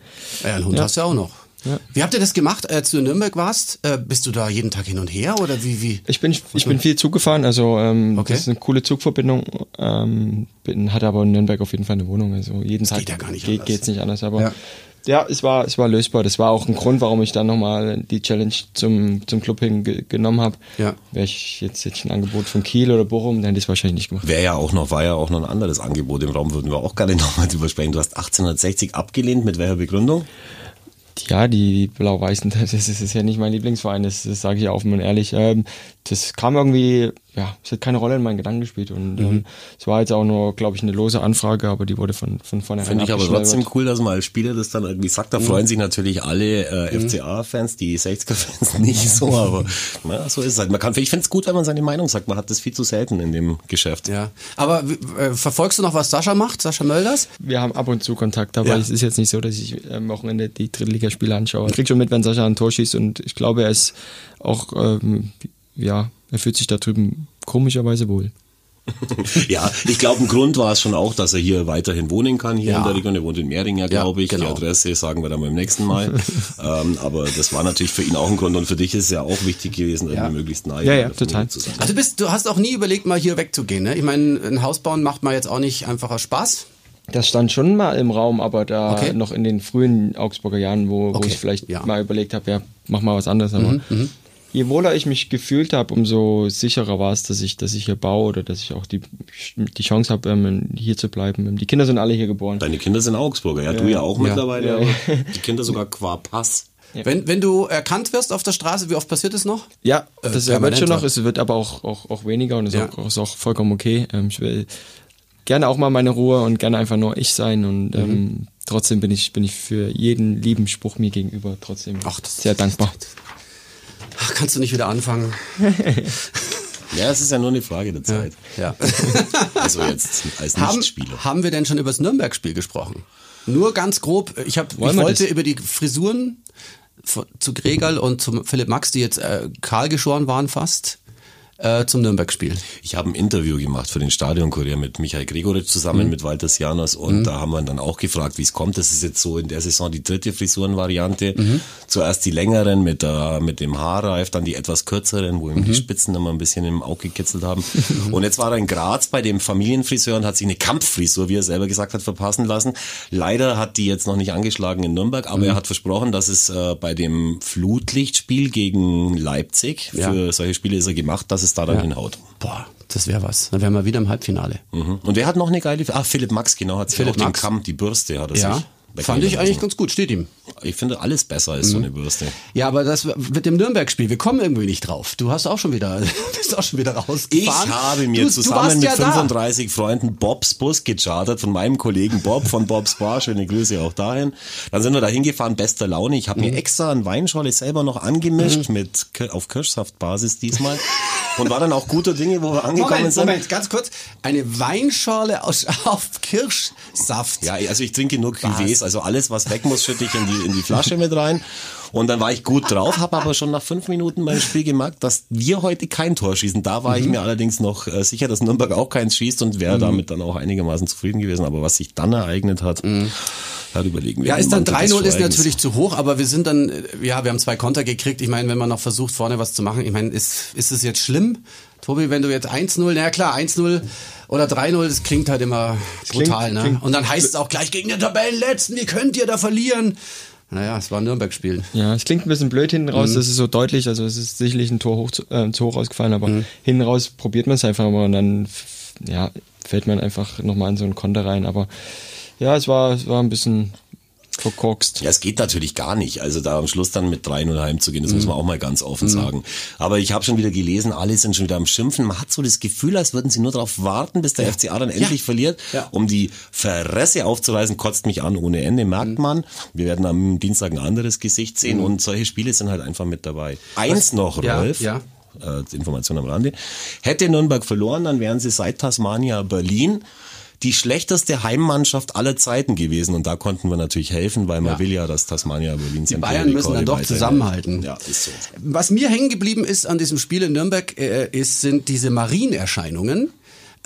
Ja, einen Hund Ja. hast du auch noch. Ja. Wie habt ihr das gemacht, als du in Nürnberg warst? Äh, bist du da jeden Tag hin und her oder wie? wie? Ich bin, ich bin viel Zug gefahren, also ähm, Okay. das ist eine coole Zugverbindung. Ähm, bin, hatte aber in Nürnberg auf jeden Fall eine Wohnung. Also jeden Tag geht ja gar nicht geht, anders. geht's nicht anders. Aber Ja. ja. es war es war lösbar. Das war auch ein Grund, warum ich dann nochmal die Challenge zum zum Club hin ge genommen habe. Ja. Wäre ich jetzt, jetzt ein Angebot von Kiel oder Bochum, dann hätte ich es wahrscheinlich nicht gemacht. Wäre ja auch noch, war ja auch noch ein anderes Angebot im Raum, würden wir auch gerne [LAUGHS] nochmal drüber sprechen. Du hast 1860 abgelehnt, mit welcher Begründung? Ja, die Blau-Weißen, [LAUGHS] das ist, ja nicht mein Lieblingsverein, das, das sage ich offen und ehrlich. Ähm, das kam irgendwie ja, es hat keine Rolle in meinen Gedanken gespielt. Und Mhm. ähm, es war jetzt auch nur, glaube ich, eine lose Anfrage, aber die wurde von, von vornherein Finde ich aber trotzdem cool, dass man als Spieler das dann irgendwie sagt. Da Mhm. freuen sich natürlich alle äh, FCA-Fans, die 60er-Fans [LAUGHS] nicht so, aber na, so ist es halt. Man kann, ich finde es gut, wenn man seine Meinung sagt. Man hat das viel zu selten in dem Geschäft. Ja. Aber äh, verfolgst du noch, was Sascha macht, Sascha Mölders? Wir haben ab und zu Kontakt, aber Ja. es ist jetzt nicht so, dass ich am Wochenende die Drittligaspiele anschaue. Ich krieg schon mit, wenn Sascha ein Tor schießt und ich glaube, er ist auch, ähm, ja, er fühlt sich da drüben komischerweise wohl. [LAUGHS] Ja, ich glaube, ein Grund war es schon auch, dass er hier weiterhin wohnen kann, hier Ja. in der Region. Er wohnt in Mehringer, glaube ich. genau. Die Adresse sagen wir dann beim nächsten Mal. [LAUGHS] ähm, aber das war natürlich für ihn auch ein Grund und für dich ist es ja auch wichtig gewesen, irgendwie Ja. möglichst nahe Ja, ja, total. zu sein. Also du bist, du hast auch nie überlegt, mal hier wegzugehen, ne? Ich meine, ein Haus bauen macht man jetzt auch nicht einfacher Spaß. Das stand schon mal im Raum, aber da Okay. noch in den frühen Augsburger Jahren, wo, wo Okay, ich vielleicht ja. Mhm, mal überlegt habe, ja, mach mal was anderes. Aber je wohler ich mich gefühlt habe, umso sicherer war es, dass ich, dass ich hier baue oder dass ich auch die, die Chance habe, ähm, hier zu bleiben. Die Kinder sind alle hier geboren. Deine Kinder sind Augsburger, ja, du ja auch mittlerweile, Ja. [LAUGHS] die Kinder sogar qua Pass. Wenn, wenn du erkannt wirst auf der Straße, wie oft passiert das noch? Ja, Äh, das wird permanenter. schon noch, es wird aber auch, auch, auch weniger und ist, Ja. auch, ist auch vollkommen okay. Ähm, ich will gerne auch mal meine Ruhe und gerne einfach nur ich sein und Mhm. ähm, trotzdem bin ich, bin ich für jeden lieben Spruch mir gegenüber trotzdem Ach, das- sehr dankbar. Ach, kannst du nicht wieder anfangen? [LAUGHS] Ja, es ist ja nur eine Frage der Zeit. Ja. [LAUGHS] Also jetzt als haben, Nichtspieler. haben wir denn schon über das Nürnberg-Spiel gesprochen? Nur ganz grob. Ich, hab, ich Wollen wollte das? über die Frisuren zu Gregal und zum Philipp Max, die jetzt äh, kahl geschoren waren fast, äh, zum Nürnberg-Spiel. Ich habe ein Interview gemacht für den Stadionkurier mit Michael Gregoritsch zusammen mit Walter Sianos und da haben wir dann auch gefragt, wie es kommt. Das ist jetzt so in der Saison die dritte Frisurenvariante. Zuerst die längeren mit, der, mit dem Haarreif, dann die etwas kürzeren, wo ihm die Spitzen immer ein bisschen im Auge gekitzelt haben. [LAUGHS] Und jetzt war er in Graz bei dem Familienfriseur und hat sich eine Kampffrisur, wie er selber gesagt hat, verpassen lassen. Leider hat die jetzt noch nicht angeschlagen in Nürnberg, aber er hat versprochen, dass es äh, bei dem Flutlichtspiel gegen Leipzig, Ja. für solche Spiele ist er gemacht, dass es da dann hinhaut. Boah, das wäre was. Dann wären wir wieder im Halbfinale. Mhm. Und wer hat noch eine geile, ah, Philipp Max, genau, hat Philipp auch den Max. Kamm, die Bürste hat er Ja, sich. fand ich eigentlich ganz gut. Steht ihm. Ich finde alles besser als so eine Bürste. Ja, aber das mit dem Nürnberg-Spiel, wir kommen irgendwie nicht drauf. Du hast auch schon wieder, [LAUGHS] bist auch schon wieder Ich rausgefahren. habe mir du, du zusammen warst mit ja da. 35 Freunden Bobs Bus gechartert von meinem Kollegen Bob von Bobs Bar. Schöne Grüße auch dahin. Dann sind wir da hingefahren, bester Laune. Ich habe Mhm. mir extra ein Weinschorle selber noch angemischt mit Kir- auf Kirschsaftbasis diesmal [LAUGHS] und war dann auch guter Dinge, wo wir angekommen Moment, sind. Moment, ganz kurz. Eine Weinschorle aus, [LAUGHS] auf Kirschsaft. Ja, also ich trinke nur Cuvées, also alles, was weg muss, schütte ich in die, in die Flasche mit rein. Und dann war ich gut drauf, habe aber schon nach fünf Minuten beim Spiel gemerkt, dass wir heute kein Tor schießen. Da war ich Mhm. mir allerdings noch äh, sicher, dass Nürnberg auch keins schießt und wäre damit dann auch einigermaßen zufrieden gewesen. Aber was sich dann ereignet hat, da überlegen wir. Mhm. Ja, ist dann Mantel des 3-0 ist natürlich zu hoch, aber wir sind dann, äh, ja, wir haben zwei Konter gekriegt. Ich meine, wenn man noch versucht, vorne was zu machen, ich meine, ist, ist es jetzt schlimm? Tobi, wenn du jetzt 1-0, na klar, 1-0 oder 3-0, das klingt halt immer brutal, klingt- ne? klingt- Und dann heißt es auch gleich gegen den Tabellenletzten, wie könnt ihr da verlieren? Naja, es war ein Nürnberg-Spiel. Ja, es klingt ein bisschen blöd hinten Mhm. raus, das ist so deutlich, also es ist sicherlich ein Tor hoch, zu- äh, zu hoch ausgefallen, aber Mhm. hinten raus probiert man es einfach mal und dann ja, fällt man einfach nochmal in so einen Konter rein, aber ja, es war, es war ein bisschen verkorkst. Ja, es geht natürlich gar nicht. Also da am Schluss dann mit 3-0 heimzugehen, das muss Mhm. man auch mal ganz offen sagen. Aber ich habe schon wieder gelesen, alle sind schon wieder am Schimpfen. Man hat so das Gefühl, als würden sie nur darauf warten, bis der FCA dann endlich verliert, Ja. um die Fresse aufzureißen. Kotzt mich an ohne Ende, merkt Mhm. man. Wir werden am Dienstag ein anderes Gesicht sehen und solche Spiele sind halt einfach mit dabei. Eins noch, Ja, Rolf. ja. Äh, Information am Rande. Hätte Nürnberg verloren, dann wären sie seit Tasmania Berlin die schlechteste Heimmannschaft aller Zeiten gewesen. Und da konnten wir natürlich helfen, weil man Ja. will ja, dass Tasmania Berlin Die Bayern müssen dann doch zusammenhalten. Ja, ist so. Was mir hängen geblieben ist an diesem Spiel in Nürnberg, äh, ist, sind diese Marienerscheinungen.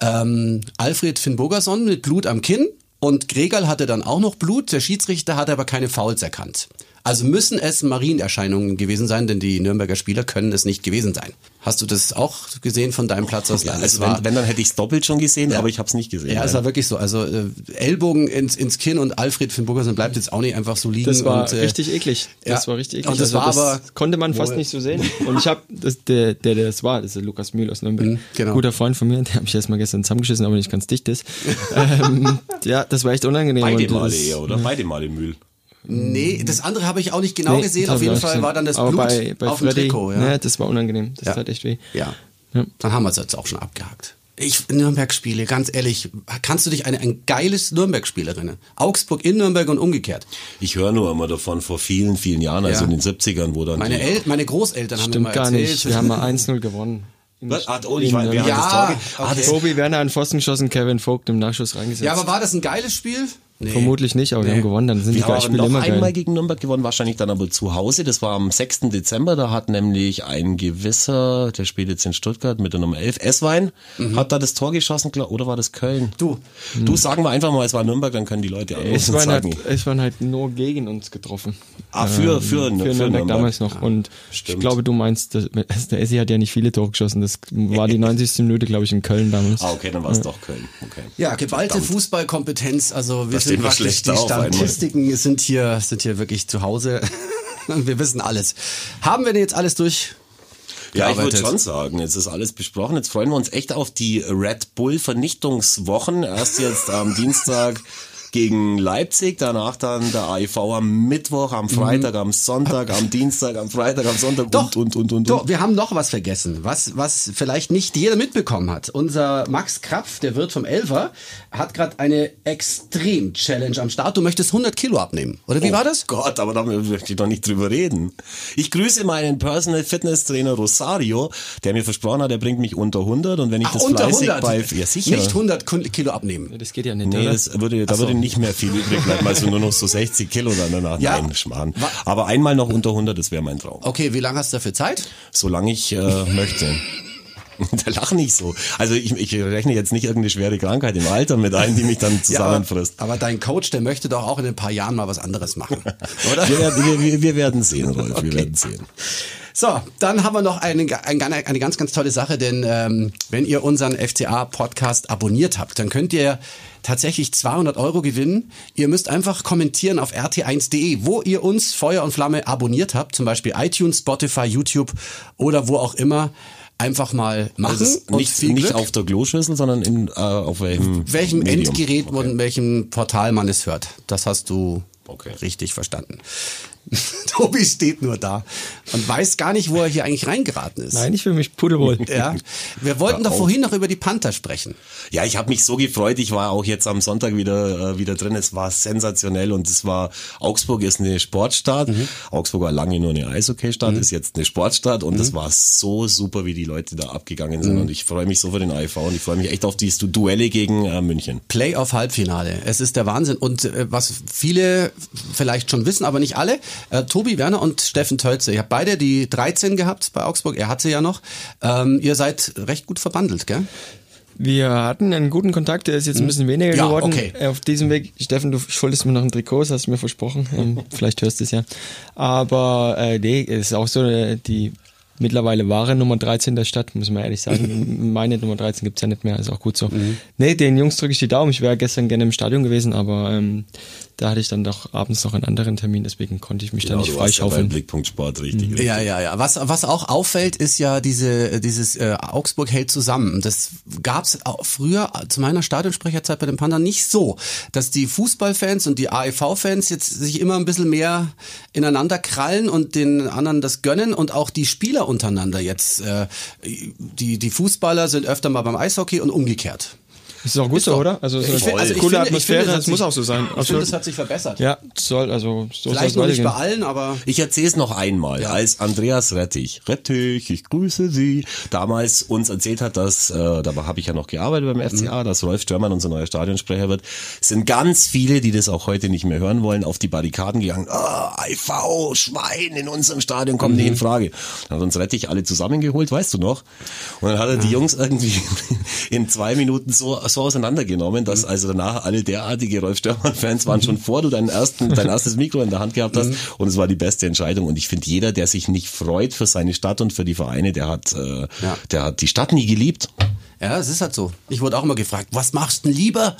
Ähm, Alfred Finn Bogerson mit Blut am Kinn und Gregal hatte dann auch noch Blut. Der Schiedsrichter hat aber keine Fouls erkannt. Also müssen es Marienerscheinungen gewesen sein, denn die Nürnberger Spieler können es nicht gewesen sein. Hast du das auch gesehen von deinem Platz aus? Ja, also es war- wenn, wenn, dann hätte ich es doppelt schon gesehen, Ja. aber ich habe es nicht gesehen. ja, es Nein. war wirklich so. Also äh, Ellbogen ins, ins Kinn und Alfred Finn Bogerson bleibt jetzt auch nicht einfach so liegen. Das war und, äh, richtig eklig. Das ja. war richtig eklig. Und das war aber konnte man fast nicht so sehen. Und ich habe der, der, der das war, das ist der Lukas Mühl aus Nürnberg, Mhm, genau. guter Freund von mir, der habe ich erst mal gestern zusammengeschissen, aber nicht ganz dicht ist. [LAUGHS] ähm, ja, das war echt unangenehm. Beide Male das- eher, oder? Beide Male Mühl. Nee, das andere habe ich auch nicht genau Nee, gesehen. Auf jeden Fall gesehen. war dann das Aber Blut bei, bei auf dem Freddy, Trikot. Ja. ne, das war unangenehm. Das Ja. tat echt weh. Ja. Ja. Dann haben wir es jetzt auch schon abgehakt. Ich Nürnberg-Spiele, ganz ehrlich, kannst du dich an ein geiles Nürnberg-Spiel erinnern? Augsburg in Nürnberg und umgekehrt. Ich höre nur immer davon vor vielen, vielen Jahren, also Ja. in den 70ern, wo dann Meine, El meine Großeltern haben mir Stimmt mal gar erzählt. nicht. Wir haben mal 1-0 gewonnen. [LAUGHS] Was? Ah, oh, ich hat das Tor ah, Tobi Werner an Pfosten geschossen, Kevin Vogt im Nachschuss reingesetzt. ja, aber war das ein geiles Spiel? Nee. Vermutlich nicht, aber wir Nee. haben gewonnen, dann sind die Wir haben aber Spiele noch immer einmal geil. gegen Nürnberg gewonnen, wahrscheinlich dann aber zu Hause. Das war am 6. Dezember. Da hat nämlich ein gewisser, der spielt jetzt in Stuttgart mit der Nummer 11, Esswein, hat da das Tor geschossen, oder war das Köln? Du. Du sagen wir einfach mal, es war Nürnberg, dann können die Leute anrufen Es und waren, halt, sagen. es waren halt nur gegen uns getroffen. Ah, für, für, für, für Nürnberg, Nürnberg. damals noch. Und Stimmt. ich glaube, du meinst, dass, der Essi hat ja nicht viele Tore geschossen. Das war die [LAUGHS] 90. Minute, glaube ich, in Köln damals. Ah, okay, dann war es doch Köln. Okay. Ja, geballte Verdammt. Fußballkompetenz. Also wir sind stehen wir praktisch schlecht die auf einmal. Statistiken sind hier sind hier wirklich zu Hause. [LAUGHS] wir wissen alles. Haben wir denn jetzt alles durch? Ja, ich würde schon sagen, jetzt ist alles besprochen. Jetzt freuen wir uns echt auf die Red Bull Vernichtungswochen. Erst jetzt am Dienstag gegen Leipzig, danach dann der AIV am Mittwoch, am Freitag, am Sonntag, am Dienstag, am Freitag, am Sonntag Doch, und, und, und, und. Doch, und. wir haben noch was vergessen, was, was vielleicht nicht jeder mitbekommen hat. Unser Max Krapf, der Wirt vom Elfer, hat gerade eine Extrem-Challenge am Start. Du möchtest 100 Kilo abnehmen, oder wie war das? Oh Gott, aber da möchte ich doch nicht drüber reden. Ich grüße meinen Personal Fitness Trainer Rosario, der mir versprochen hat, er bringt mich unter 100 und wenn ich Ach, das unter fleißig 100. bei, ja sicher. Nicht 100 Kilo abnehmen. Das geht ja nicht, Nee, oder? das würde, da würde nicht mehr viel übrig bleiben, also nur noch so 60 Kilo dann danach. Ja. Nein, Schmarrn. Aber einmal noch unter 100, das wäre mein Traum. Okay, wie lange hast du dafür Zeit? Solange ich äh, möchte. [LAUGHS] Da lach nicht so. Also ich, ich rechne jetzt nicht irgendeine schwere Krankheit im Alter mit ein, die mich dann [LAUGHS] zusammenfrisst. aber, aber dein Coach, der möchte doch auch in ein paar Jahren mal was anderes machen, [LAUGHS] oder? Wir, werden- wir, wir, werden sehen, Rolf, wir werden sehen. So, dann haben wir noch eine, eine, eine ganz, ganz tolle Sache, denn ähm, wenn ihr unseren FCA-Podcast abonniert habt, dann könnt ihr tatsächlich 200 Euro gewinnen. Ihr müsst einfach kommentieren auf rt1.de, wo ihr uns Feuer und Flamme abonniert habt, zum Beispiel iTunes, Spotify, YouTube oder wo auch immer. Einfach mal machen Also nicht, viel nicht auf der Kloschüssel, sondern in, äh, auf welchem, welchem Medium. Endgerät Okay. und welchem Portal man es hört. Das hast du Okay. richtig verstanden. [LAUGHS] Tobi steht nur da und weiß gar nicht, wo er hier eigentlich reingeraten ist. Nein, ich fühle mich pudelwohl. Ja, wir wollten doch vorhin noch über die Panther sprechen. Ja, ich habe mich so gefreut. Ich war auch jetzt am Sonntag wieder äh, wieder drin. Es war sensationell und es war Augsburg ist eine Sportstadt. Mhm. Augsburg war lange nur eine Eishockeystadt, ist jetzt eine Sportstadt und es war so super, wie die Leute da abgegangen Mhm. sind und ich freue mich so für den AIV und ich freue mich echt auf die Duelle gegen äh, München. Playoff-Halbfinale. Es ist der Wahnsinn. Und äh, was viele vielleicht schon wissen, aber nicht alle, äh, Tobi Werner und Steffen Tölze. Ihr habt beide die 13 gehabt bei Augsburg. Er hat sie ja noch. Ähm, ihr seid recht gut verbandelt, gell? Wir hatten einen guten Kontakt, der ist jetzt ein bisschen weniger? Ja, geworden. okay. Auf diesem Weg, Steffen, du schuldest mir noch ein Trikot, das hast du mir versprochen. Ähm, vielleicht hörst du es ja. Aber äh, nee, es ist auch so, äh, die mittlerweile wahre Nummer 13 der Stadt, muss man ehrlich sagen. [LAUGHS] Meine Nummer 13 gibt's ja nicht mehr, ist auch gut so. Mhm. Nee, den Jungs drücke ich die Daumen. Ich wäre gestern gerne im Stadion gewesen, aber ähm, da hatte ich dann doch abends noch einen anderen Termin, deswegen konnte ich mich da nicht Genau, warst ja freischaufeln. Blickpunkt Sport richtig. richtig. Ja, ja, ja. Was, was auch auffällt, ist ja diese, dieses äh, Augsburg hält zusammen. Das gab's auch früher zu meiner Stadionsprecherzeit bei den Panda nicht so, dass die Fußballfans und die AEV-Fans jetzt sich immer ein bisschen mehr ineinander krallen und den anderen das gönnen und auch die Spieler untereinander jetzt. Äh, die, die Fußballer sind öfter mal beim Eishockey und umgekehrt. Das ist auch gut so, doch- oder? Also, so eine Ich find- also coole finde- Atmosphäre, finde, es das muss sich- auch so sein. Ich finde, es hat sich verbessert. Ja, soll, also, so Vielleicht noch es nicht bei allen, aber Ich erzähle es noch einmal, Ja. als Andreas Rettich, Rettich, ich grüße Sie, damals uns erzählt hat, dass, äh, da habe ich ja noch gearbeitet beim FCA, Mhm. dass Rolf Störmann unser neuer Stadionsprecher wird, sind ganz viele, die das auch heute nicht mehr hören wollen, auf die Barrikaden gegangen, ah, IV, Schwein in unserem Stadion kommt Mhm. nicht in Frage. Dann hat uns Rettich alle zusammengeholt, weißt du noch? Und dann hat er die Jungs irgendwie [LAUGHS] in zwei Minuten so, so auseinandergenommen, dass Mhm. also danach alle derartige Rolf Störmann-Fans waren schon vor du deinen ersten, dein erstes Mikro in der Hand gehabt hast Mhm. und es war die beste Entscheidung. Und ich finde, jeder, der sich nicht freut für seine Stadt und für die Vereine, der hat, äh, Ja. der hat die Stadt nie geliebt. Ja, es ist halt so. Ich wurde auch immer gefragt, was machst du denn lieber?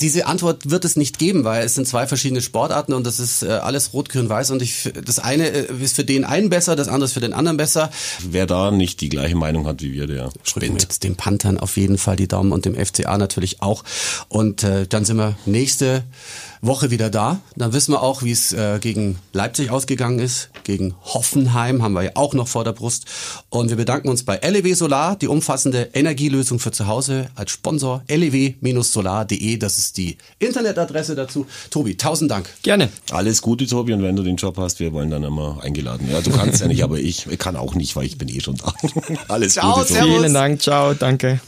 Diese Antwort wird es nicht geben, weil es sind zwei verschiedene Sportarten und das ist äh, alles rot, grün, weiß und ich, das eine äh, ist für den einen besser, das andere ist für den anderen besser. Wer da nicht die gleiche Meinung hat wie wir, der spinnt. den Panthern auf jeden Fall die Daumen und dem FCA natürlich auch. Und äh, dann sind wir nächste Woche wieder da. Dann wissen wir auch, wie es äh, gegen Leipzig ausgegangen ist. Gegen Hoffenheim haben wir ja auch noch vor der Brust. Und wir bedanken uns bei LEW Solar, die umfassende Energielösung für zu Hause als Sponsor. lew-solar.de, das ist die Internetadresse dazu. Tobi, tausend Dank. Gerne. Alles Gute, Tobi, und wenn du den Job hast, wir wollen dann immer eingeladen. Ja, du kannst ja nicht, [LAUGHS] aber ich kann auch nicht, weil ich bin eh schon da. [LAUGHS] Alles Ciao, Gute, Tobi. servus. Vielen Dank. Ciao. Danke.